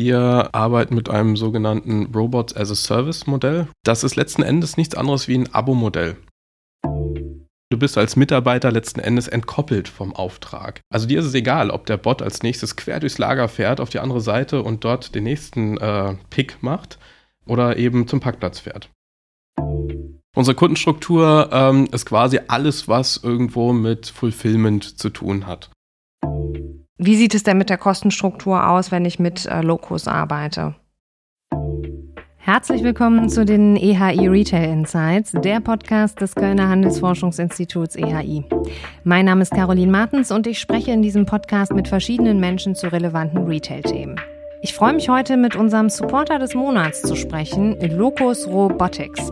Wir arbeiten mit einem sogenannten Robots as a Service Modell. Das ist letzten Endes nichts anderes wie ein Abo-Modell. Du bist als Mitarbeiter letzten Endes entkoppelt vom Auftrag. Also dir ist es egal, ob der Bot als nächstes quer durchs Lager fährt auf die andere Seite und dort den nächsten äh, Pick macht oder eben zum Parkplatz fährt. Unsere Kundenstruktur ähm, ist quasi alles, was irgendwo mit Fulfillment zu tun hat. Wie sieht es denn mit der Kostenstruktur aus, wenn ich mit äh, Locus arbeite? Herzlich willkommen zu den EHI Retail Insights, der Podcast des Kölner Handelsforschungsinstituts EHI. Mein Name ist Caroline Martens und ich spreche in diesem Podcast mit verschiedenen Menschen zu relevanten Retail-Themen. Ich freue mich heute mit unserem Supporter des Monats zu sprechen, Locus Robotics.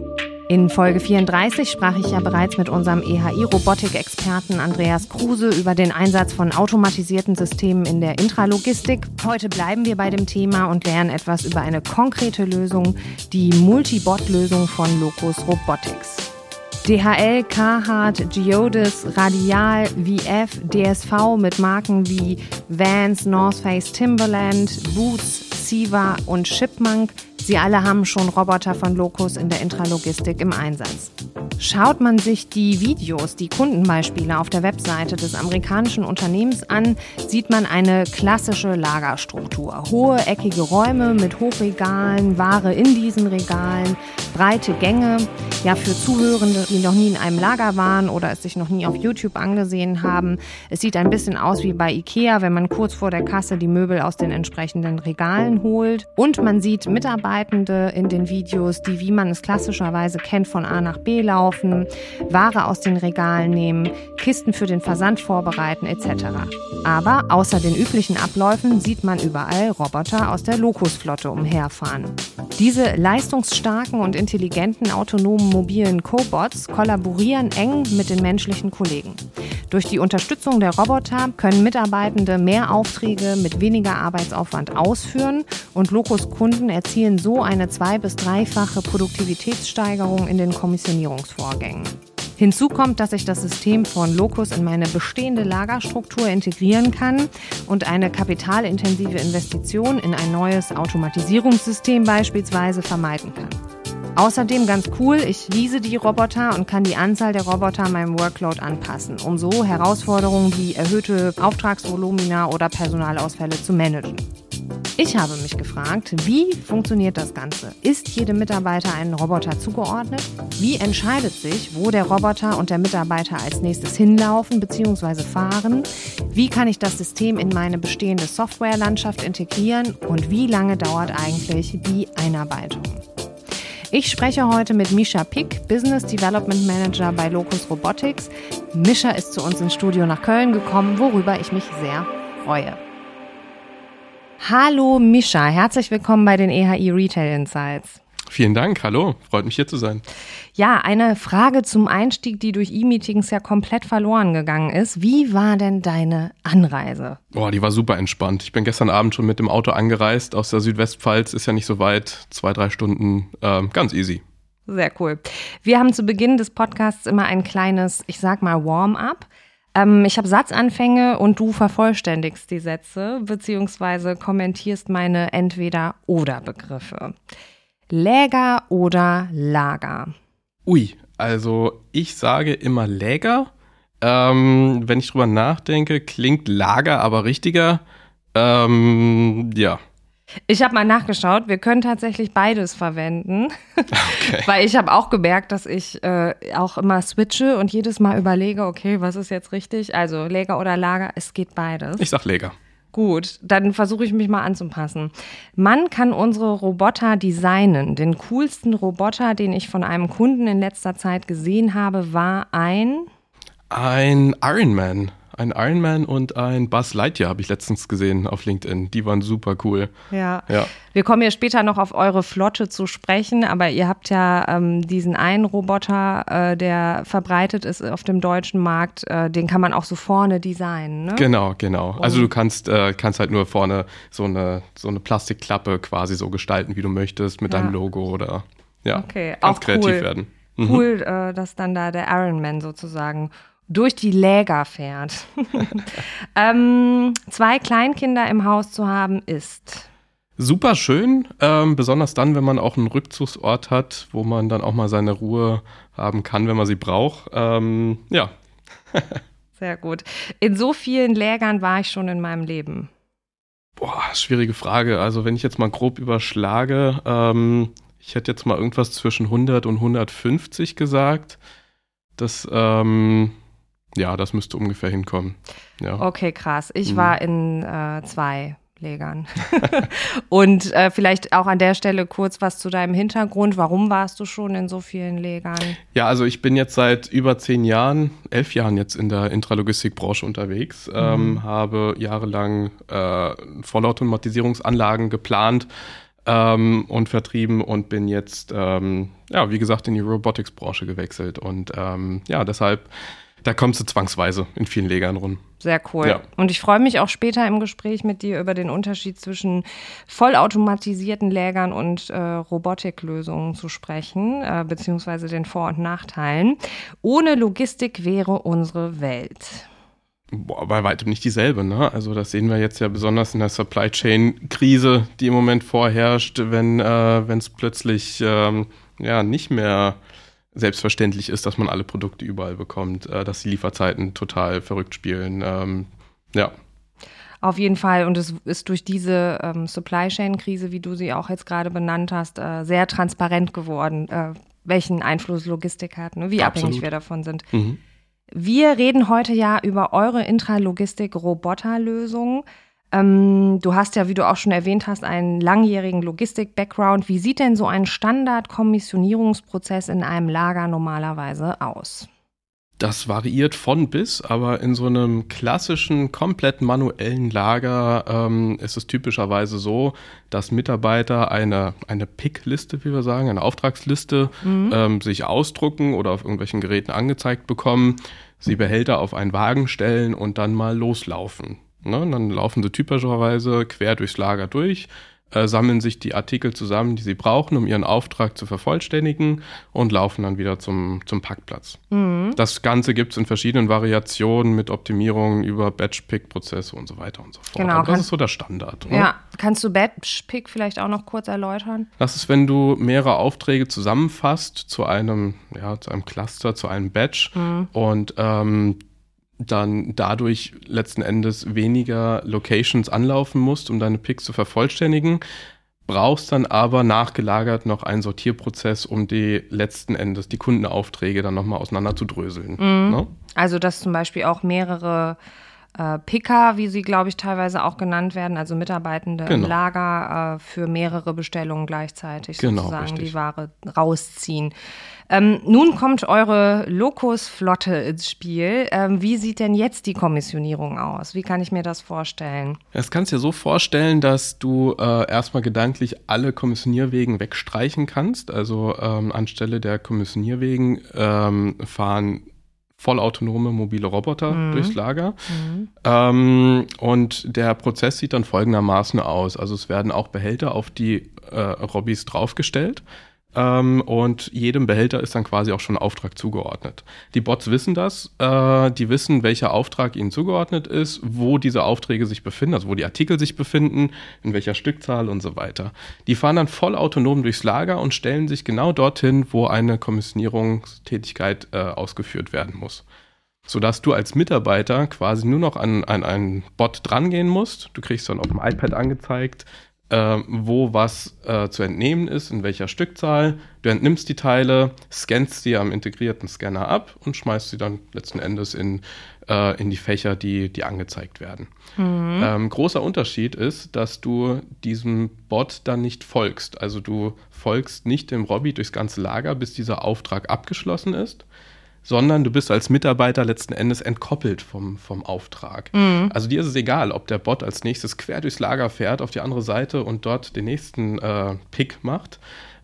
In Folge 34 sprach ich ja bereits mit unserem EHI-Robotik-Experten Andreas Kruse über den Einsatz von automatisierten Systemen in der Intralogistik. Heute bleiben wir bei dem Thema und lernen etwas über eine konkrete Lösung, die Multibot-Lösung von Locus Robotics. DHL, Carhartt, Geodis, Radial, VF, DSV mit Marken wie Vans, North Face, Timberland, Boots, Siva und Shipmunk Sie alle haben schon Roboter von Locus in der Intralogistik im Einsatz. Schaut man sich die Videos, die Kundenbeispiele auf der Webseite des amerikanischen Unternehmens an, sieht man eine klassische Lagerstruktur. Hohe, eckige Räume mit Hochregalen, Ware in diesen Regalen, breite Gänge. Ja, für Zuhörende, die noch nie in einem Lager waren oder es sich noch nie auf YouTube angesehen haben, es sieht ein bisschen aus wie bei Ikea, wenn man kurz vor der Kasse die Möbel aus den entsprechenden Regalen holt. Und man sieht Mitarbeiter, Mitarbeitende in den Videos, die, wie man es klassischerweise kennt, von A nach B laufen, Ware aus den Regalen nehmen, Kisten für den Versand vorbereiten etc. Aber außer den üblichen Abläufen sieht man überall Roboter aus der Locus-Flotte umherfahren. Diese leistungsstarken und intelligenten autonomen mobilen Cobots kollaborieren eng mit den menschlichen Kollegen. Durch die Unterstützung der Roboter können Mitarbeitende mehr Aufträge mit weniger Arbeitsaufwand ausführen und Locus-Kunden erzielen so eine zwei- bis dreifache Produktivitätssteigerung in den Kommissionierungsvorgängen. Hinzu kommt, dass ich das System von Locus in meine bestehende Lagerstruktur integrieren kann und eine kapitalintensive Investition in ein neues Automatisierungssystem beispielsweise vermeiden kann. Außerdem ganz cool, ich lease die Roboter und kann die Anzahl der Roboter meinem Workload anpassen, um so Herausforderungen wie erhöhte Auftragsvolumina oder Personalausfälle zu managen. Ich habe mich gefragt, wie funktioniert das Ganze? Ist jedem Mitarbeiter ein Roboter zugeordnet? Wie entscheidet sich, wo der Roboter und der Mitarbeiter als nächstes hinlaufen bzw. fahren? Wie kann ich das System in meine bestehende Softwarelandschaft integrieren? Und wie lange dauert eigentlich die Einarbeitung? Ich spreche heute mit Misha Pick, Business Development Manager bei Locus Robotics. Misha ist zu uns ins Studio nach Köln gekommen, worüber ich mich sehr freue. Hallo Misha, herzlich willkommen bei den EHI Retail Insights. Vielen Dank, hallo, freut mich hier zu sein. Ja, eine Frage zum Einstieg, die durch E-Meetings ja komplett verloren gegangen ist. Wie war denn deine Anreise? Boah, die war super entspannt. Ich bin gestern Abend schon mit dem Auto angereist aus der Südwestpfalz, ist ja nicht so weit, zwei, drei Stunden, ähm, ganz easy. Sehr cool. Wir haben zu Beginn des Podcasts immer ein kleines, ich sag mal, Warm-up. Ähm, ich habe Satzanfänge und du vervollständigst die Sätze beziehungsweise kommentierst meine Entweder-Oder-Begriffe. Läger oder Lager? Ui, also ich sage immer Läger. Ähm, wenn ich drüber nachdenke, klingt Lager aber richtiger. Ähm, ja. Ich habe mal nachgeschaut, wir können tatsächlich beides verwenden, okay. weil ich habe auch gemerkt, dass ich äh, auch immer switche und jedes Mal überlege, okay, was ist jetzt richtig? Also Läger oder Lager, es geht beides. Ich sag Läger. Gut, dann versuche ich mich mal anzupassen. Man kann unsere Roboter designen. Den coolsten Roboter, den ich von einem Kunden in letzter Zeit gesehen habe, war ein ein Ironman. Ein Ironman und ein Buzz Lightyear habe ich letztens gesehen auf LinkedIn. Die waren super cool. Ja. ja. Wir kommen ja später noch auf eure Flotte zu sprechen, aber ihr habt ja ähm, diesen einen Roboter, äh, der verbreitet ist auf dem deutschen Markt, äh, den kann man auch so vorne designen. Ne? Genau, genau. Also du kannst, äh, kannst halt nur vorne so eine, so eine Plastikklappe quasi so gestalten, wie du möchtest, mit ja. deinem Logo oder ja, okay. auch kreativ cool. werden. Mhm. Cool, äh, dass dann da der Ironman sozusagen durch die Läger fährt. ähm, zwei Kleinkinder im Haus zu haben ist. Super schön, ähm, besonders dann, wenn man auch einen Rückzugsort hat, wo man dann auch mal seine Ruhe haben kann, wenn man sie braucht. Ähm, ja. Sehr gut. In so vielen Lägern war ich schon in meinem Leben. Boah, schwierige Frage. Also wenn ich jetzt mal grob überschlage, ähm, ich hätte jetzt mal irgendwas zwischen 100 und 150 gesagt. Das, ähm, ja, das müsste ungefähr hinkommen. Ja. Okay, krass. Ich mhm. war in äh, zwei Legern. und äh, vielleicht auch an der Stelle kurz was zu deinem Hintergrund. Warum warst du schon in so vielen Legern? Ja, also ich bin jetzt seit über zehn Jahren, elf Jahren jetzt in der Intralogistikbranche unterwegs, mhm. ähm, habe jahrelang äh, Vollautomatisierungsanlagen geplant ähm, und vertrieben und bin jetzt, ähm, ja, wie gesagt, in die Robotics-Branche gewechselt. Und ähm, ja, deshalb da kommst du zwangsweise in vielen Legern rum. Sehr cool. Ja. Und ich freue mich auch später im Gespräch mit dir über den Unterschied zwischen vollautomatisierten Lägern und äh, Robotiklösungen zu sprechen, äh, beziehungsweise den Vor- und Nachteilen. Ohne Logistik wäre unsere Welt. Boah, bei weitem nicht dieselbe, ne? Also das sehen wir jetzt ja besonders in der Supply Chain Krise, die im Moment vorherrscht, wenn äh, es plötzlich ähm, ja nicht mehr selbstverständlich ist, dass man alle Produkte überall bekommt, äh, dass die Lieferzeiten total verrückt spielen. Ähm, ja. Auf jeden Fall. Und es ist durch diese ähm, Supply Chain-Krise, wie du sie auch jetzt gerade benannt hast, äh, sehr transparent geworden, äh, welchen Einfluss Logistik hat, ne? wie Absolut. abhängig wir davon sind. Mhm. Wir reden heute ja über eure Intralogistik-Roboterlösung. Ähm, du hast ja, wie du auch schon erwähnt hast, einen langjährigen Logistik-Background. Wie sieht denn so ein Standard-Kommissionierungsprozess in einem Lager normalerweise aus? Das variiert von bis, aber in so einem klassischen, komplett manuellen Lager ähm, ist es typischerweise so, dass Mitarbeiter eine, eine Pick-Liste, wie wir sagen, eine Auftragsliste mhm. ähm, sich ausdrucken oder auf irgendwelchen Geräten angezeigt bekommen, sie Behälter auf einen Wagen stellen und dann mal loslaufen. Ne? Dann laufen sie typischerweise quer durchs Lager durch, äh, sammeln sich die Artikel zusammen, die sie brauchen, um ihren Auftrag zu vervollständigen und laufen dann wieder zum, zum Packplatz. Mhm. Das Ganze gibt es in verschiedenen Variationen mit Optimierungen über Batch-Pick-Prozesse und so weiter und so fort. Genau, das ist so der Standard. Ne? Ja, kannst du Batch-Pick vielleicht auch noch kurz erläutern? Das ist, wenn du mehrere Aufträge zusammenfasst zu einem, ja, zu einem Cluster, zu einem Batch mhm. und ähm, dann dadurch letzten Endes weniger Locations anlaufen musst, um deine Picks zu vervollständigen, brauchst dann aber nachgelagert noch einen Sortierprozess, um die letzten Endes die Kundenaufträge dann nochmal auseinander zu dröseln. Mhm. Ne? Also dass zum Beispiel auch mehrere äh, Picker, wie sie, glaube ich, teilweise auch genannt werden, also Mitarbeitende genau. im Lager äh, für mehrere Bestellungen gleichzeitig genau, sozusagen richtig. die Ware rausziehen. Ähm, nun kommt eure Locus-Flotte ins Spiel. Ähm, wie sieht denn jetzt die Kommissionierung aus? Wie kann ich mir das vorstellen? Das kannst du dir so vorstellen, dass du äh, erstmal gedanklich alle Kommissionierwegen wegstreichen kannst. Also ähm, anstelle der Kommissionierwegen ähm, fahren vollautonome mobile Roboter mhm. durchs Lager. Mhm. Ähm, und der Prozess sieht dann folgendermaßen aus. Also es werden auch Behälter auf die äh, Robbys draufgestellt. Ähm, und jedem Behälter ist dann quasi auch schon ein Auftrag zugeordnet. Die Bots wissen das, äh, die wissen, welcher Auftrag ihnen zugeordnet ist, wo diese Aufträge sich befinden, also wo die Artikel sich befinden, in welcher Stückzahl und so weiter. Die fahren dann voll autonom durchs Lager und stellen sich genau dorthin, wo eine Kommissionierungstätigkeit äh, ausgeführt werden muss sodass du als Mitarbeiter quasi nur noch an, an einen Bot drangehen musst. Du kriegst dann auf dem iPad angezeigt, äh, wo was äh, zu entnehmen ist, in welcher Stückzahl. Du entnimmst die Teile, scannst sie am integrierten Scanner ab und schmeißt sie dann letzten Endes in, äh, in die Fächer, die, die angezeigt werden. Mhm. Ähm, großer Unterschied ist, dass du diesem Bot dann nicht folgst. Also du folgst nicht dem Robby durchs ganze Lager, bis dieser Auftrag abgeschlossen ist, sondern du bist als Mitarbeiter letzten Endes entkoppelt vom, vom Auftrag. Mhm. Also dir ist es egal, ob der Bot als nächstes quer durchs Lager fährt auf die andere Seite und dort den nächsten äh, Pick macht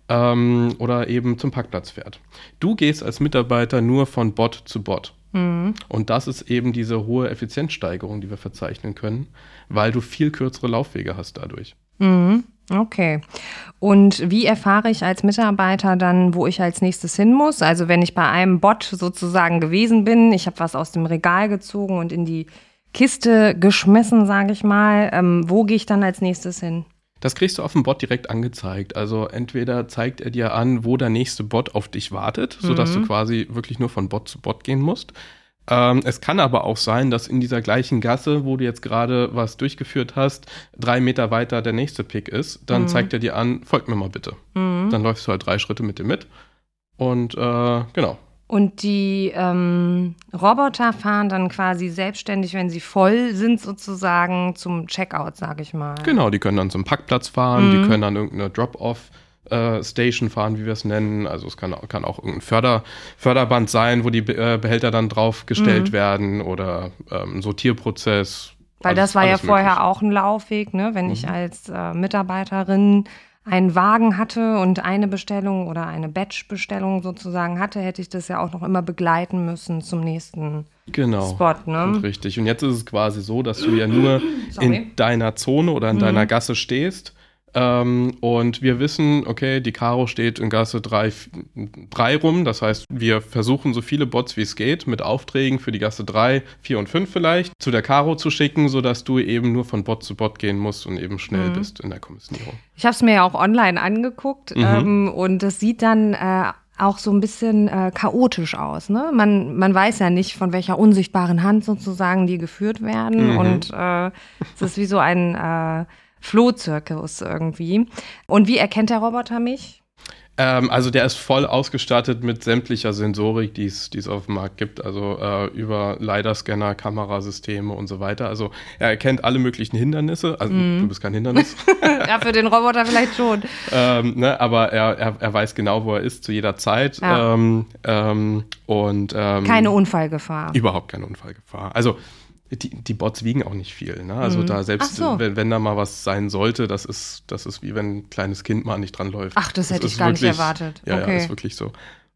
ähm, oder eben zum Parkplatz fährt. Du gehst als Mitarbeiter nur von Bot zu Bot. Mhm. Und das ist eben diese hohe Effizienzsteigerung, die wir verzeichnen können, weil du viel kürzere Laufwege hast dadurch. Mhm. Okay. Und wie erfahre ich als Mitarbeiter dann, wo ich als nächstes hin muss? Also wenn ich bei einem Bot sozusagen gewesen bin, ich habe was aus dem Regal gezogen und in die Kiste geschmissen, sage ich mal, ähm, wo gehe ich dann als nächstes hin? Das kriegst du auf dem Bot direkt angezeigt. Also entweder zeigt er dir an, wo der nächste Bot auf dich wartet, sodass Mhm. du quasi wirklich nur von Bot zu Bot gehen musst. Ähm, es kann aber auch sein, dass in dieser gleichen Gasse, wo du jetzt gerade was durchgeführt hast, drei Meter weiter der nächste Pick ist. Dann Mhm. zeigt er dir an, folg mir mal bitte. Mhm. Dann läufst du halt drei Schritte mit dem mit. Und äh, genau. Und die ähm, Roboter fahren dann quasi selbstständig, wenn sie voll sind, sozusagen zum Checkout, sage ich mal. Genau, die können dann zum Parkplatz fahren, Mhm. die können an irgendeine Drop-off-Station fahren, wie wir es nennen. Also es kann, kann auch irgendein Förder, Förderband sein, wo die äh, Behälter dann draufgestellt Mhm. werden oder ähm, ein Sortierprozess. Weil Alles- das war ja vorher möglich. auch ein Laufweg, ne? Wenn ich Mhm. als äh, Mitarbeiterin einen Wagen hatte und eine Bestellung oder eine Batch-Bestellung sozusagen hatte, hätte ich das ja auch noch immer begleiten müssen zum nächsten Genau. Spot, ne? Richtig. Und jetzt ist es quasi so, dass du ja nur in deiner Zone oder in Mhm. deiner Gasse stehst. Ähm, und wir wissen, okay, die Karo steht in Gasse 3, 3 rum. Das heißt, wir versuchen so viele Bots wie es geht mit Aufträgen für die Gasse 3, 4 und 5 vielleicht zu der Karo zu schicken, sodass du eben nur von Bot zu Bot gehen musst und eben schnell Mhm. bist in der Kommissionierung. Ich habe es mir ja auch online angeguckt Mhm. ähm, und es sieht dann äh, auch so ein bisschen äh, chaotisch aus. Ne? Man, man weiß ja nicht, von welcher unsichtbaren Hand sozusagen die geführt werden Mhm. und äh, es ist wie so ein äh, Flohzirkus irgendwie. Und wie erkennt der Roboter mich? Ähm, also der ist voll ausgestattet mit sämtlicher Sensorik, die es auf dem Markt gibt. Also äh, über LiDAR-Scanner, Kamerasysteme und so weiter. Also er erkennt alle möglichen Hindernisse. Also Mhm. du bist kein Hindernis. ja, für den Roboter vielleicht schon. ähm, ne, aber er, er, er weiß genau, wo er ist zu jeder Zeit. Ja. Ähm, ähm, und ähm, Keine Unfallgefahr. Überhaupt keine Unfallgefahr. Also die, die Bots wiegen auch nicht viel. Ne? Also Mhm. da selbst, so. wenn, wenn da mal was sein sollte, das ist, das ist wie wenn ein kleines Kind mal nicht dran läuft. Ach, das hätte ich gar nicht wirklich- erwartet. Ja, Okay. ja, ist wirklich so.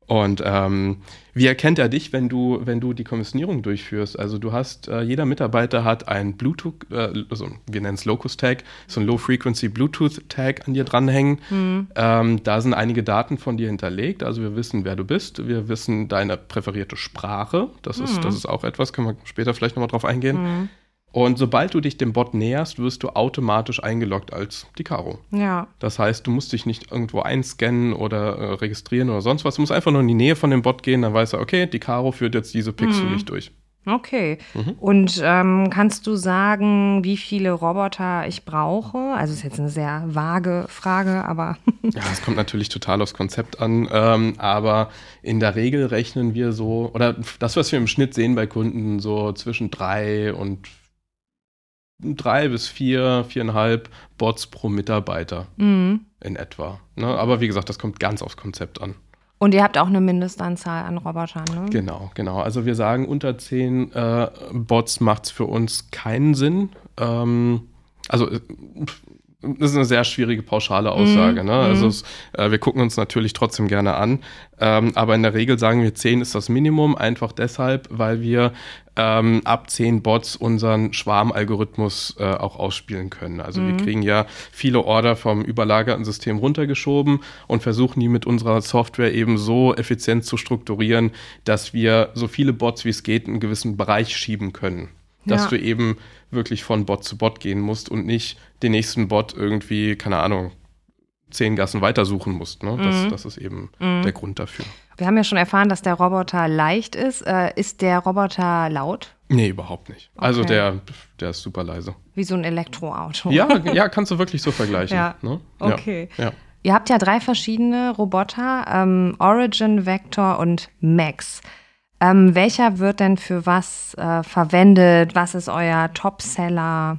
Und ähm, wie erkennt er dich, wenn du, wenn du die Kommissionierung durchführst? Also du hast, äh, jeder Mitarbeiter hat ein Bluetooth, äh, also wir nennen es Locus Tag, so ein Low-Frequency Bluetooth Tag an dir dranhängen. Hm. Ähm, da sind einige Daten von dir hinterlegt. Also wir wissen, wer du bist. Wir wissen deine präferierte Sprache. Das, Mhm. ist, das ist auch etwas, können wir später vielleicht nochmal drauf eingehen. Mhm. Und sobald du dich dem Bot näherst, wirst du automatisch eingeloggt als die Caro. Ja. Das heißt, du musst dich nicht irgendwo einscannen oder äh, registrieren oder sonst was. Du musst einfach nur in die Nähe von dem Bot gehen, dann weiß er, okay, die Caro führt jetzt diese für Mhm. mich durch. Okay. Mhm. Und ähm, kannst du sagen, wie viele Roboter ich brauche? Also ist jetzt eine sehr vage Frage, aber Ja, es kommt natürlich total aufs Konzept an, ähm, aber in der Regel rechnen wir so, oder das, was wir im Schnitt sehen bei Kunden, so zwischen drei und drei bis vier, viereinhalb Bots pro Mitarbeiter Mhm. in etwa. Ne? Aber wie gesagt, das kommt ganz aufs Konzept an. Und ihr habt auch eine Mindestanzahl an Robotern, ne? Genau, genau. Also wir sagen, unter zehn äh, Bots macht es für uns keinen Sinn. Ähm, also äh, das ist eine sehr schwierige pauschale Aussage. Mhm, Ne? Also mhm. es, äh, wir gucken uns natürlich trotzdem gerne an. Ähm, aber in der Regel sagen wir, 10 ist das Minimum, einfach deshalb, weil wir ähm, ab 10 Bots unseren Schwarmalgorithmus äh, auch ausspielen können. Also wir Mhm. kriegen ja viele Order vom überlagerten System runtergeschoben und versuchen die mit unserer Software eben so effizient zu strukturieren, dass wir so viele Bots wie es geht in einen gewissen Bereich schieben können. Dass Ja. du eben wirklich von Bot zu Bot gehen musst und nicht den nächsten Bot irgendwie, keine Ahnung, zehn Gassen weitersuchen musst. Ne? Das, Mhm. das ist eben Mhm. der Grund dafür. Wir haben ja schon erfahren, dass der Roboter leicht ist. Äh, ist der Roboter laut? Nee, überhaupt nicht. Also Okay. der, der ist super leise. Wie so ein Elektroauto. Ja, ja, kannst du wirklich so vergleichen. Ja. Ne? Okay. Ja. ja. Ihr habt ja drei verschiedene Roboter, ähm, Origin, Vector und Max. Ähm, welcher wird denn für was äh, verwendet? Was ist euer Topseller?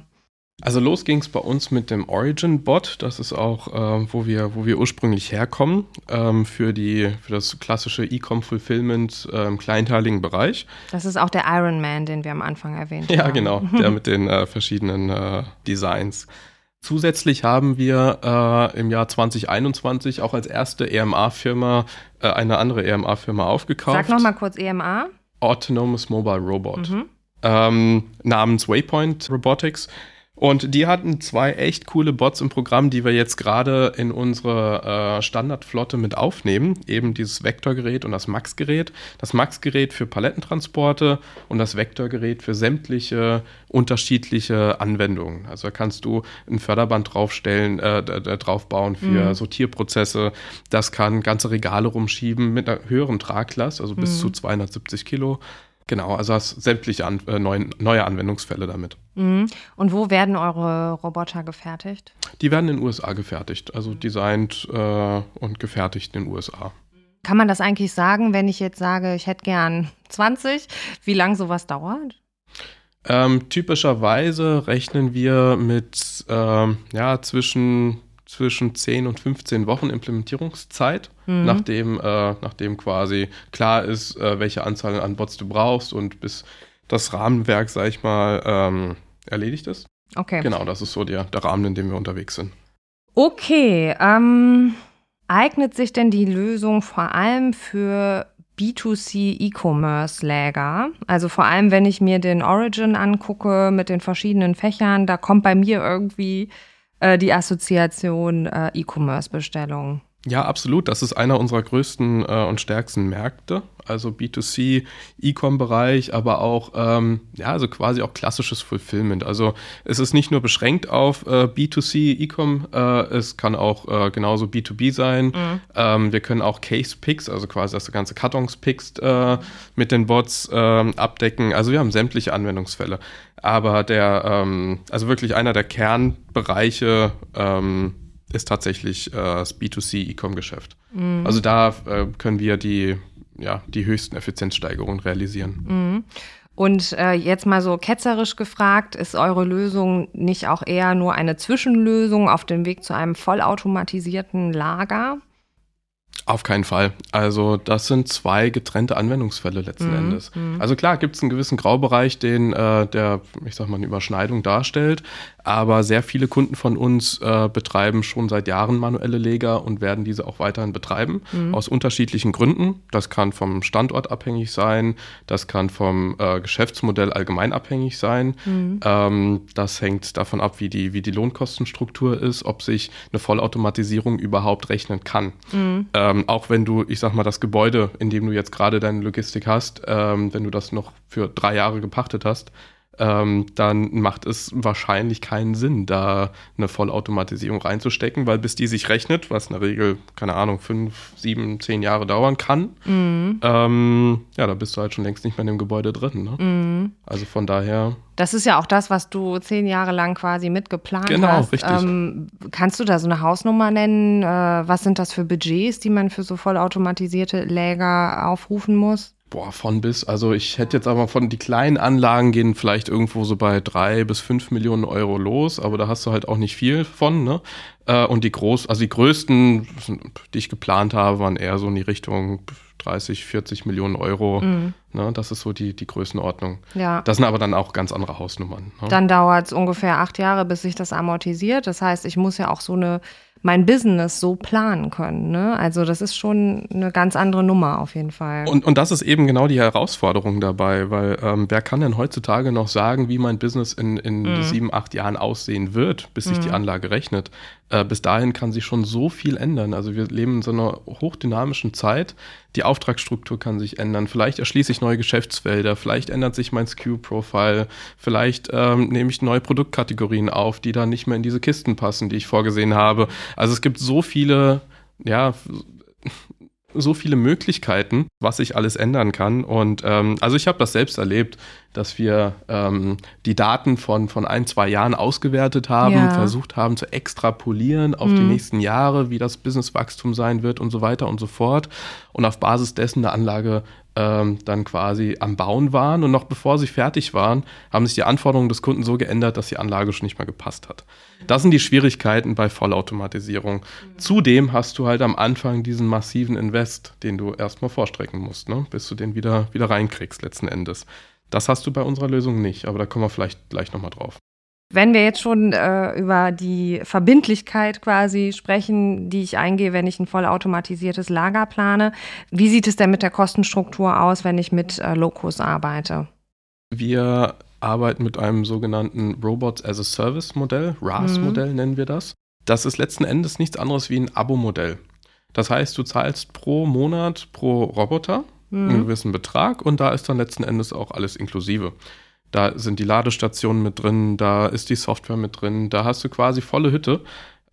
Also los ging es bei uns mit dem Origin-Bot. Das ist auch, äh, wo, wir, wo wir ursprünglich herkommen, ähm, für, die, für das klassische E-Com-Fulfillment äh, im kleinteiligen Bereich. Das ist auch der Iron Man, den wir am Anfang erwähnt Ja, haben. genau, der mit den äh, verschiedenen äh, Designs. Zusätzlich haben wir äh, im Jahr 2021 auch als erste EMA-Firma äh, eine andere EMA-Firma aufgekauft. Sag noch mal kurz EMA. Autonomous Mobile Robot. Mhm. ähm, namens Waypoint Robotics. Und die hatten zwei echt coole Bots im Programm, die wir jetzt gerade in unsere äh, Standardflotte mit aufnehmen. Eben dieses Vektorgerät und das Max-Gerät. Das Max-Gerät für Palettentransporte und das Vektorgerät für sämtliche unterschiedliche Anwendungen. Also da kannst du ein Förderband draufstellen, äh, draufbauen für mhm. Sortierprozesse. Das kann ganze Regale rumschieben mit einer höheren Traglast, also bis mhm. zu 270 Kilo. Genau, also hast sämtliche an, äh, neuen, neue Anwendungsfälle damit. Mhm. Und wo werden eure Roboter gefertigt? Die werden in den USA gefertigt, also designt äh, und gefertigt in den USA. Kann man das eigentlich sagen, wenn ich jetzt sage, ich hätte gern 20, wie lange sowas dauert? Ähm, typischerweise rechnen wir mit ähm, ja, zwischen zwischen 10 und 15 Wochen Implementierungszeit, mhm. nachdem, äh, nachdem quasi klar ist, äh, welche Anzahl an Bots du brauchst und bis das Rahmenwerk, sag ich mal, ähm, erledigt ist. Okay. Genau, das ist so der, der Rahmen, in dem wir unterwegs sind. Okay, ähm, eignet sich denn die Lösung vor allem für B2C E-Commerce-Läger. Also vor allem, wenn ich mir den Origin angucke mit den verschiedenen Fächern, da kommt bei mir irgendwie äh, die Assoziation äh, E-Commerce-Bestellung. Ja, absolut. Das ist einer unserer größten äh, und stärksten Märkte. Also B2C, E-Com-Bereich, aber auch, ähm, ja, also quasi auch klassisches Fulfillment. Also es ist nicht nur beschränkt auf äh, B2C, E-Com, äh, es kann auch äh, genauso B2B sein. Mhm. Ähm, wir können auch Case-Picks, also quasi das ganze Kartons-Picks äh, mit den Bots ähm, abdecken. Also wir haben sämtliche Anwendungsfälle. Aber der, ähm, also wirklich einer der Kernbereiche, ähm, ist tatsächlich äh, das B2C E-Com-Geschäft. Mhm. Also da äh, können wir die, ja, die höchsten Effizienzsteigerungen realisieren. Mhm. Und äh, jetzt mal so ketzerisch gefragt, ist eure Lösung nicht auch eher nur eine Zwischenlösung auf dem Weg zu einem vollautomatisierten Lager? Auf keinen Fall. Also das sind zwei getrennte Anwendungsfälle letzten mhm. Endes. Mhm. Also klar gibt es einen gewissen Graubereich, den äh, der, ich sag mal, eine Überschneidung darstellt, aber sehr viele Kunden von uns äh, betreiben schon seit Jahren manuelle Leger und werden diese auch weiterhin betreiben, mhm. aus unterschiedlichen Gründen. Das kann vom Standort abhängig sein, das kann vom äh, Geschäftsmodell allgemein abhängig sein. Mhm. Ähm, das hängt davon ab, wie die, wie die Lohnkostenstruktur ist, ob sich eine Vollautomatisierung überhaupt rechnen kann. Mhm. Ähm, auch wenn du, ich sag mal, das Gebäude, in dem du jetzt gerade deine Logistik hast, ähm, wenn du das noch für drei Jahre gepachtet hast, ähm, dann macht es wahrscheinlich keinen Sinn, da eine Vollautomatisierung reinzustecken, weil bis die sich rechnet, was in der Regel, keine Ahnung, fünf, sieben, zehn Jahre dauern kann, mhm. ähm, ja, da bist du halt schon längst nicht mehr in dem Gebäude drin. Ne? Mhm. Also von daher. Das ist ja auch das, was du zehn Jahre lang quasi mitgeplant genau, hast. Genau, richtig. Ähm, kannst du da so eine Hausnummer nennen? Äh, was sind das für Budgets, die man für so vollautomatisierte Läger aufrufen muss? Boah, von bis. Also ich hätte jetzt aber von die kleinen Anlagen gehen vielleicht irgendwo so bei drei bis fünf Millionen Euro los, aber da hast du halt auch nicht viel von, ne? Äh, und die groß, also die größten, die ich geplant habe, waren eher so in die Richtung 30, 40 Millionen Euro. Mhm. Ne? Das ist so die, die Größenordnung. Ja. Das sind aber dann auch ganz andere Hausnummern. Ne? Dann dauert es ungefähr acht Jahre, bis sich das amortisiert. Das heißt, ich muss ja auch so eine mein Business so planen können. Ne? Also das ist schon eine ganz andere Nummer auf jeden Fall. Und, und das ist eben genau die Herausforderung dabei, weil ähm, wer kann denn heutzutage noch sagen, wie mein Business in, in mhm. sieben, acht Jahren aussehen wird, bis sich mhm. die Anlage rechnet? Äh, bis dahin kann sich schon so viel ändern. Also wir leben in so einer hochdynamischen Zeit. Die Auftragsstruktur kann sich ändern. Vielleicht erschließe ich neue Geschäftsfelder. Vielleicht ändert sich mein SKU-Profile. Vielleicht ähm, nehme ich neue Produktkategorien auf, die dann nicht mehr in diese Kisten passen, die ich vorgesehen habe. Also es gibt so viele, ja, so viele Möglichkeiten, was sich alles ändern kann. Und ähm, also ich habe das selbst erlebt, dass wir ähm, die Daten von, von ein, zwei Jahren ausgewertet haben, ja. versucht haben zu extrapolieren auf mhm. die nächsten Jahre, wie das Businesswachstum sein wird und so weiter und so fort. Und auf Basis dessen eine Anlage ähm, dann quasi am Bauen waren und noch bevor sie fertig waren, haben sich die Anforderungen des Kunden so geändert, dass die Anlage schon nicht mehr gepasst hat. Das sind die Schwierigkeiten bei Vollautomatisierung. Mhm. Zudem hast du halt am Anfang diesen massiven Invest, den du erstmal vorstrecken musst, ne? bis du den wieder, wieder reinkriegst letzten Endes. Das hast du bei unserer Lösung nicht, aber da kommen wir vielleicht gleich nochmal drauf. Wenn wir jetzt schon äh, über die Verbindlichkeit quasi sprechen, die ich eingehe, wenn ich ein vollautomatisiertes Lager plane, wie sieht es denn mit der Kostenstruktur aus, wenn ich mit äh, Locus arbeite? Wir arbeiten mit einem sogenannten Robots as a Service Modell, RAS-Modell mhm. nennen wir das. Das ist letzten Endes nichts anderes wie ein Abo-Modell. Das heißt, du zahlst pro Monat pro Roboter mhm. einen gewissen Betrag und da ist dann letzten Endes auch alles inklusive. Da sind die Ladestationen mit drin, da ist die Software mit drin, da hast du quasi volle Hütte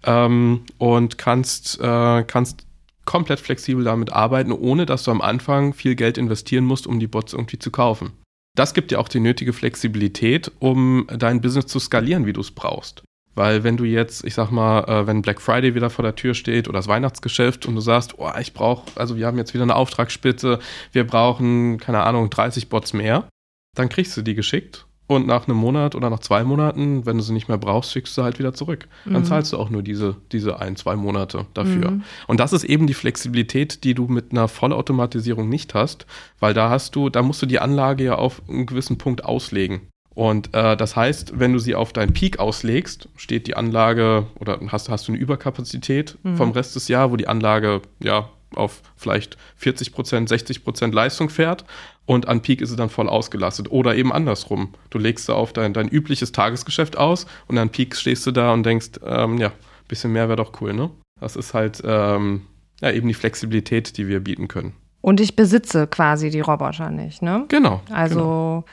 ähm, und kannst, äh, kannst komplett flexibel damit arbeiten, ohne dass du am Anfang viel Geld investieren musst, um die Bots irgendwie zu kaufen. Das gibt dir auch die nötige Flexibilität, um dein Business zu skalieren, wie du es brauchst. Weil wenn du jetzt, ich sag mal, äh, wenn Black Friday wieder vor der Tür steht oder das Weihnachtsgeschäft und du sagst, oh, ich brauche, also wir haben jetzt wieder eine Auftragsspitze, wir brauchen, keine Ahnung, 30 Bots mehr, dann kriegst du die geschickt und nach einem Monat oder nach zwei Monaten, wenn du sie nicht mehr brauchst, schickst du halt wieder zurück. Dann mhm. zahlst du auch nur diese, diese ein, zwei Monate dafür. Mhm. Und das ist eben die Flexibilität, die du mit einer Vollautomatisierung nicht hast, weil da hast du, da musst du die Anlage ja auf einen gewissen Punkt auslegen. Und äh, das heißt, wenn du sie auf deinen Peak auslegst, steht die Anlage oder hast, hast du eine Überkapazität mhm. vom Rest des Jahres, wo die Anlage ja auf vielleicht 40 Prozent, 60 Prozent Leistung fährt und an Peak ist sie dann voll ausgelastet. Oder eben andersrum. Du legst sie auf dein, dein übliches Tagesgeschäft aus und an Peak stehst du da und denkst, ähm, ja, ein bisschen mehr wäre doch cool, ne? Das ist halt ähm, ja, eben die Flexibilität, die wir bieten können. Und ich besitze quasi die Roboter nicht, ne? Genau. Also genau.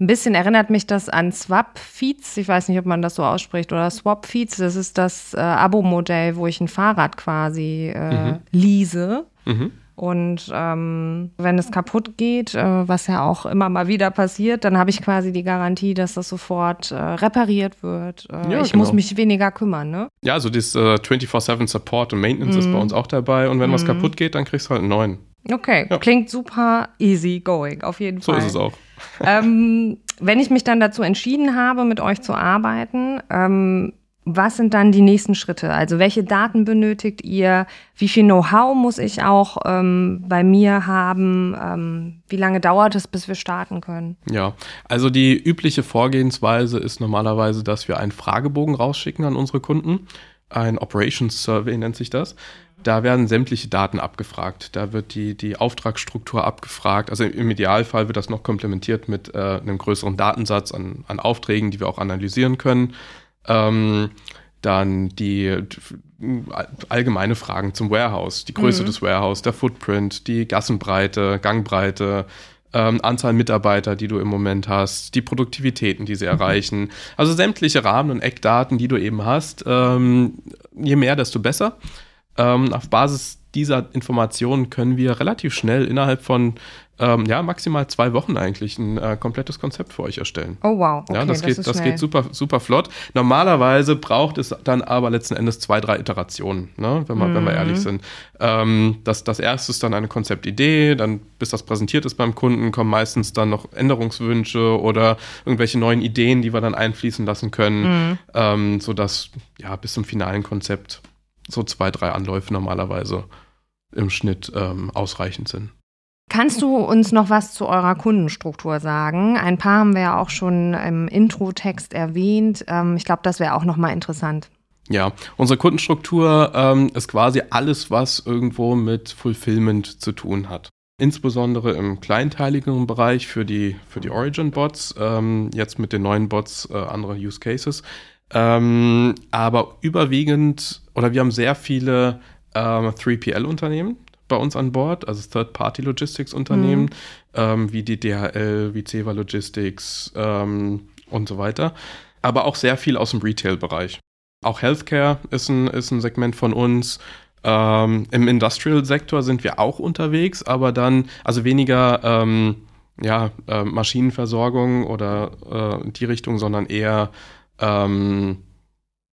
Ein bisschen erinnert mich das an Swap Feeds. Ich weiß nicht, ob man das so ausspricht oder Swap Feeds. Das ist das äh, Abo-Modell, wo ich ein Fahrrad quasi äh, mhm. lease. Mhm. Und ähm, wenn es kaputt geht, äh, was ja auch immer mal wieder passiert, dann habe ich quasi die Garantie, dass das sofort äh, repariert wird. Äh, ja, ich genau. muss mich weniger kümmern, ne? Ja, also das 24-7 äh, Support und Maintenance mhm. ist bei uns auch dabei. Und wenn mhm. was kaputt geht, dann kriegst du halt einen neuen. Okay, ja. klingt super easy going, auf jeden so Fall. So ist es auch. Ähm, wenn ich mich dann dazu entschieden habe, mit euch zu arbeiten, ähm, was sind dann die nächsten Schritte? Also welche Daten benötigt ihr? Wie viel Know-how muss ich auch ähm, bei mir haben? Ähm, wie lange dauert es, bis wir starten können? Ja, also die übliche Vorgehensweise ist normalerweise, dass wir einen Fragebogen rausschicken an unsere Kunden. Ein Operations Survey nennt sich das. Da werden sämtliche Daten abgefragt. Da wird die, die Auftragsstruktur abgefragt. Also im Idealfall wird das noch komplementiert mit äh, einem größeren Datensatz an, an Aufträgen, die wir auch analysieren können. Ähm, dann die allgemeine Fragen zum Warehouse, die Größe mhm. des Warehouse, der Footprint, die Gassenbreite, Gangbreite, ähm, Anzahl Mitarbeiter, die du im Moment hast, die Produktivitäten, die sie mhm. erreichen. Also sämtliche Rahmen und Eckdaten, die du eben hast. Ähm, je mehr, desto besser. Ähm, auf Basis dieser Informationen können wir relativ schnell innerhalb von ähm, ja, maximal zwei Wochen eigentlich ein äh, komplettes Konzept für euch erstellen. Oh wow. Okay, ja, das, das geht, das geht super, super flott. Normalerweise braucht es dann aber letzten Endes zwei, drei Iterationen, ne? wenn, wir, mhm. wenn wir ehrlich sind. Ähm, das, das erste ist dann eine Konzeptidee, dann bis das präsentiert ist beim Kunden, kommen meistens dann noch Änderungswünsche oder irgendwelche neuen Ideen, die wir dann einfließen lassen können, mhm. ähm, sodass ja bis zum finalen Konzept so zwei, drei Anläufe normalerweise im Schnitt ähm, ausreichend sind. Kannst du uns noch was zu eurer Kundenstruktur sagen? Ein paar haben wir ja auch schon im Intro-Text erwähnt. Ähm, ich glaube, das wäre auch nochmal interessant. Ja, unsere Kundenstruktur ähm, ist quasi alles, was irgendwo mit Fulfillment zu tun hat. Insbesondere im kleinteiligeren Bereich für die, für die Origin-Bots, ähm, jetzt mit den neuen Bots äh, andere Use Cases. Ähm, aber überwiegend, oder wir haben sehr viele ähm, 3PL-Unternehmen, bei uns an Bord, also Third-Party-Logistics-Unternehmen, mhm. ähm, wie die DHL, wie Ceva Logistics ähm, und so weiter. Aber auch sehr viel aus dem Retail-Bereich. Auch Healthcare ist ein, ist ein Segment von uns. Ähm, Im Industrial-Sektor sind wir auch unterwegs, aber dann, also weniger ähm, ja, äh, Maschinenversorgung oder äh, die Richtung, sondern eher ähm,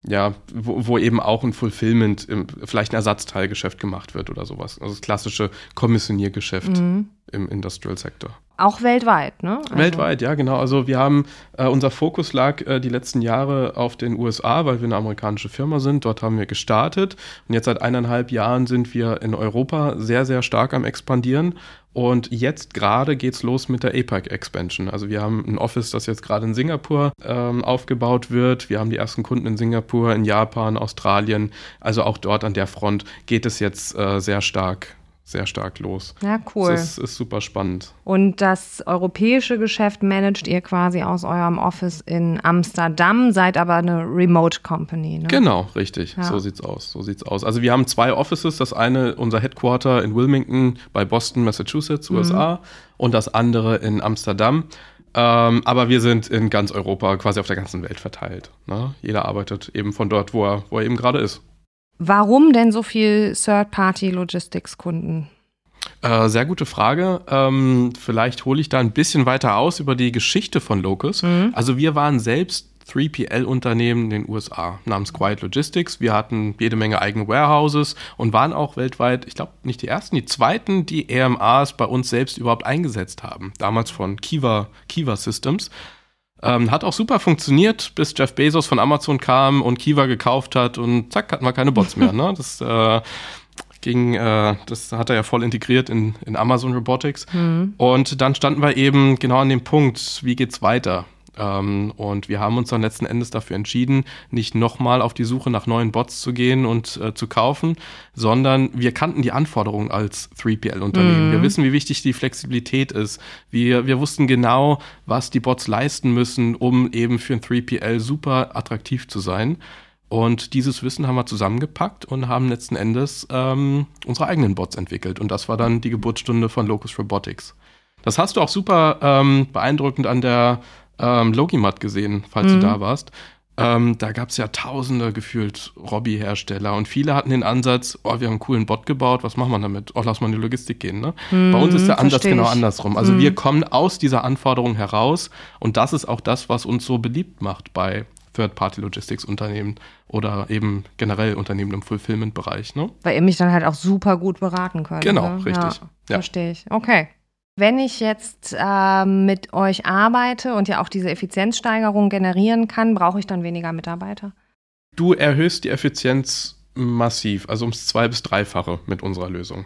ja, wo, wo eben auch ein Fulfillment, vielleicht ein Ersatzteilgeschäft gemacht wird oder sowas. Also das klassische Kommissioniergeschäft mhm. Im Industrial-Sektor. Auch weltweit, ne? Also weltweit, ja, genau. Also wir haben, äh, unser Fokus lag äh, die letzten Jahre auf den USA, weil wir eine amerikanische Firma sind. Dort haben wir gestartet und jetzt seit eineinhalb Jahren sind wir in Europa sehr, sehr stark am expandieren. Und jetzt gerade geht's los mit der APAC Expansion. Also wir haben ein Office, das jetzt gerade in Singapur ähm, aufgebaut wird. Wir haben die ersten Kunden in Singapur, in Japan, Australien. Also auch dort an der Front geht es jetzt äh, sehr stark sehr stark los. Ja, cool. Das ist, ist super spannend. Und das europäische Geschäft managt ihr quasi aus eurem Office in Amsterdam, seid aber eine Remote Company. Ne? Genau, richtig. Ja. So sieht's aus. So sieht's aus. Also wir haben zwei Offices. Das eine unser Headquarter in Wilmington bei Boston, Massachusetts, USA, und das andere in Amsterdam. Ähm, aber wir sind in ganz Europa, quasi auf der ganzen Welt verteilt. Ne? Jeder arbeitet eben von dort, wo er, wo er eben gerade ist. Warum denn so viel Third-Party-Logistics-Kunden? Äh, sehr gute Frage. Ähm, vielleicht hole ich da ein bisschen weiter aus über die Geschichte von Locus. Also wir waren selbst 3PL-Unternehmen in den USA namens Quiet Logistics. Wir hatten jede Menge eigene Warehouses und waren auch weltweit, ich glaube nicht die ersten, die zweiten, die EMAs bei uns selbst überhaupt eingesetzt haben. Damals von Kiva, Kiva Systems. Ähm, hat auch super funktioniert, bis Jeff Bezos von Amazon kam und Kiva gekauft hat und zack, hatten wir keine Bots mehr. Ne? Das äh, ging, äh, das hat er ja voll integriert in, in Amazon Robotics. Und dann standen wir eben genau an dem Punkt, wie geht's weiter? Ähm, und wir haben uns dann letzten Endes dafür entschieden, nicht nochmal auf die Suche nach neuen Bots zu gehen und äh, zu kaufen, sondern wir kannten die Anforderungen als 3PL-Unternehmen. Wir wissen, wie wichtig die Flexibilität ist. Wir, wir wussten genau, was die Bots leisten müssen, um eben für ein 3PL super attraktiv zu sein. Und dieses Wissen haben wir zusammengepackt und haben letzten Endes ähm, unsere eigenen Bots entwickelt. Und das war dann die Geburtsstunde von Locus Robotics. Das hast du auch super ähm, beeindruckend an der ähm, Logimat gesehen, falls du da warst. Ähm, da gab es ja tausende gefühlt Robby-Hersteller und viele hatten den Ansatz, oh, wir haben einen coolen Bot gebaut, was machen wir damit? Oh, lass mal in die Logistik gehen. Ne? Bei uns ist der Ansatz versteh genau andersrum. Also wir kommen aus dieser Anforderung heraus und das ist auch das, was uns so beliebt macht bei Third-Party-Logistics-Unternehmen oder eben generell Unternehmen im Fulfillment-Bereich. Ne? Weil ihr mich dann halt auch super gut beraten könnt. Genau, ne? richtig. Ja, Ja. Verstehe ich. Okay. Wenn ich jetzt ähm, mit euch arbeite und ja auch diese Effizienzsteigerung generieren kann, brauche ich dann weniger Mitarbeiter? Du erhöhst die Effizienz massiv, also ums zwei- bis dreifache mit unserer Lösung.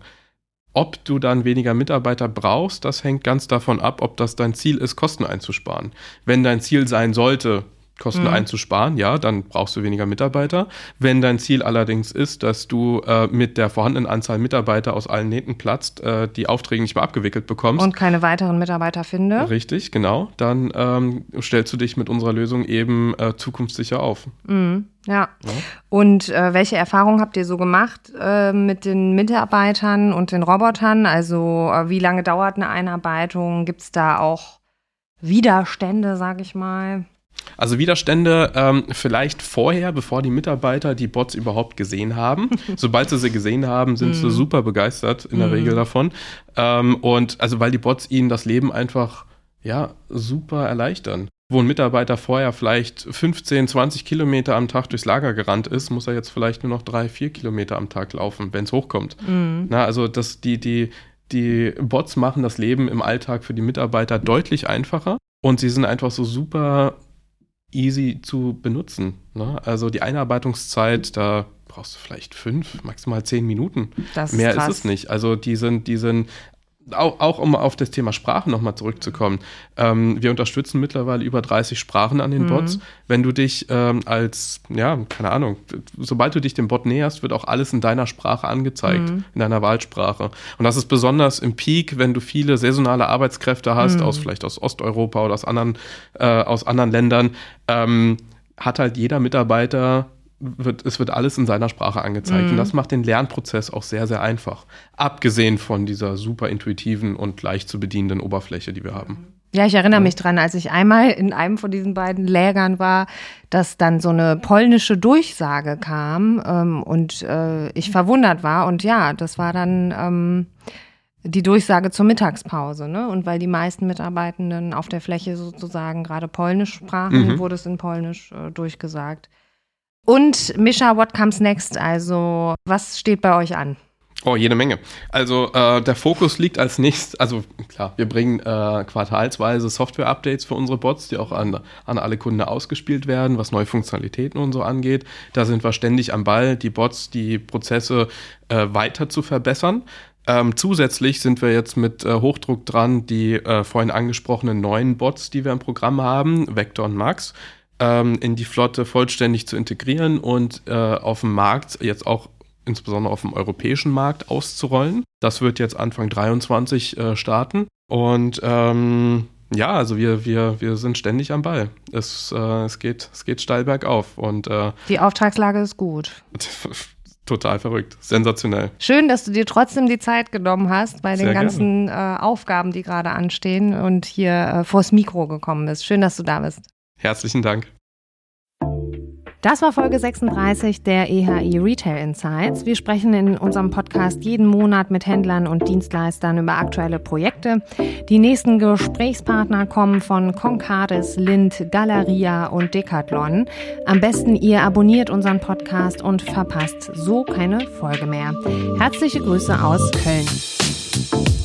Ob du dann weniger Mitarbeiter brauchst, das hängt ganz davon ab, ob das dein Ziel ist, Kosten einzusparen. Wenn dein Ziel sein sollte, Kosten Mhm. einzusparen, ja, dann brauchst du weniger Mitarbeiter. Wenn dein Ziel allerdings ist, dass du äh, mit der vorhandenen Anzahl Mitarbeiter aus allen Nähten platzt, äh, die Aufträge nicht mehr abgewickelt bekommst, Und keine weiteren Mitarbeiter finde? richtig, genau, dann ähm, stellst du dich mit unserer Lösung eben äh, zukunftssicher auf. Mhm. Ja. Ja. Und äh, welche Erfahrungen habt ihr so gemacht äh, mit den Mitarbeitern und den Robotern? Also äh, wie lange dauert eine Einarbeitung? Gibt es da auch Widerstände, sag ich mal? Also Widerstände ähm, vielleicht vorher, bevor die Mitarbeiter die Bots überhaupt gesehen haben. Sobald sie sie gesehen haben, sind sie super begeistert in der Regel davon. Ähm, und also weil die Bots ihnen das Leben einfach ja super erleichtern. Wo ein Mitarbeiter vorher vielleicht 15, 20 Kilometer am Tag durchs Lager gerannt ist, muss er jetzt vielleicht nur noch drei, vier Kilometer am Tag laufen, wenn es hochkommt. Na, also das, die, die, die Bots machen das Leben im Alltag für die Mitarbeiter deutlich einfacher und sie sind einfach so super easy zu benutzen. Ne? Also die Einarbeitungszeit, da brauchst du vielleicht fünf, maximal zehn Minuten. Das Mehr krass. ist es nicht. Also die sind, die sind auch, auch um auf das Thema Sprache nochmal zurückzukommen. Ähm, wir unterstützen mittlerweile über 30 Sprachen an den Mhm. Bots. Wenn du dich ähm, als, ja, keine Ahnung, sobald du dich dem Bot näherst, wird auch alles in deiner Sprache angezeigt, Mhm. in deiner Wahlsprache. Und das ist besonders im Peak, wenn du viele saisonale Arbeitskräfte hast, Mhm. aus vielleicht aus Osteuropa oder aus anderen, äh, aus anderen Ländern, ähm, hat halt jeder Mitarbeiter wird, es wird alles in seiner Sprache angezeigt. Mhm. Und das macht den Lernprozess auch sehr, sehr einfach. Abgesehen von dieser super intuitiven und leicht zu bedienenden Oberfläche, die wir haben. Ja, ich erinnere mich dran, als ich einmal in einem von diesen beiden Lägern war, dass dann so eine polnische Durchsage kam ähm, und äh, ich verwundert war. Und ja, das war dann ähm, die Durchsage zur Mittagspause. Ne? Und weil die meisten Mitarbeitenden auf der Fläche sozusagen gerade Polnisch sprachen, Mhm. wurde es in Polnisch äh, durchgesagt. Und Mischa, what comes next? Also, was steht bei euch an? Oh, jede Menge. Also äh, der Fokus liegt als nächstes, also klar, wir bringen äh, quartalsweise Software-Updates für unsere Bots, die auch an, an alle Kunden ausgespielt werden, was neue Funktionalitäten und so angeht. Da sind wir ständig am Ball, die Bots, die Prozesse äh, weiter zu verbessern. Ähm, zusätzlich sind wir jetzt mit äh, Hochdruck dran, die äh, vorhin angesprochenen neuen Bots, die wir im Programm haben, Vector und Max, ähm, in die Flotte vollständig zu integrieren und äh, auf dem Markt jetzt auch insbesondere auf dem europäischen Markt auszurollen. Das wird jetzt Anfang 23 äh, starten. Und ähm, ja, also wir, wir, wir sind ständig am Ball. Es, äh, es, geht, es geht steil bergauf. Und, äh, die Auftragslage ist gut. Total verrückt, sensationell. Schön, dass du dir trotzdem die Zeit genommen hast bei Sehr den ganzen äh, Aufgaben, die gerade anstehen und hier äh, vors Mikro gekommen bist. Schön, dass du da bist. Herzlichen Dank. Das war Folge 36 der EHI Retail Insights. Wir sprechen in unserem Podcast jeden Monat mit Händlern und Dienstleistern über aktuelle Projekte. Die nächsten Gesprächspartner kommen von Concardis, Lind, Galeria und Decathlon. Am besten ihr abonniert unseren Podcast und verpasst so keine Folge mehr. Herzliche Grüße aus Köln.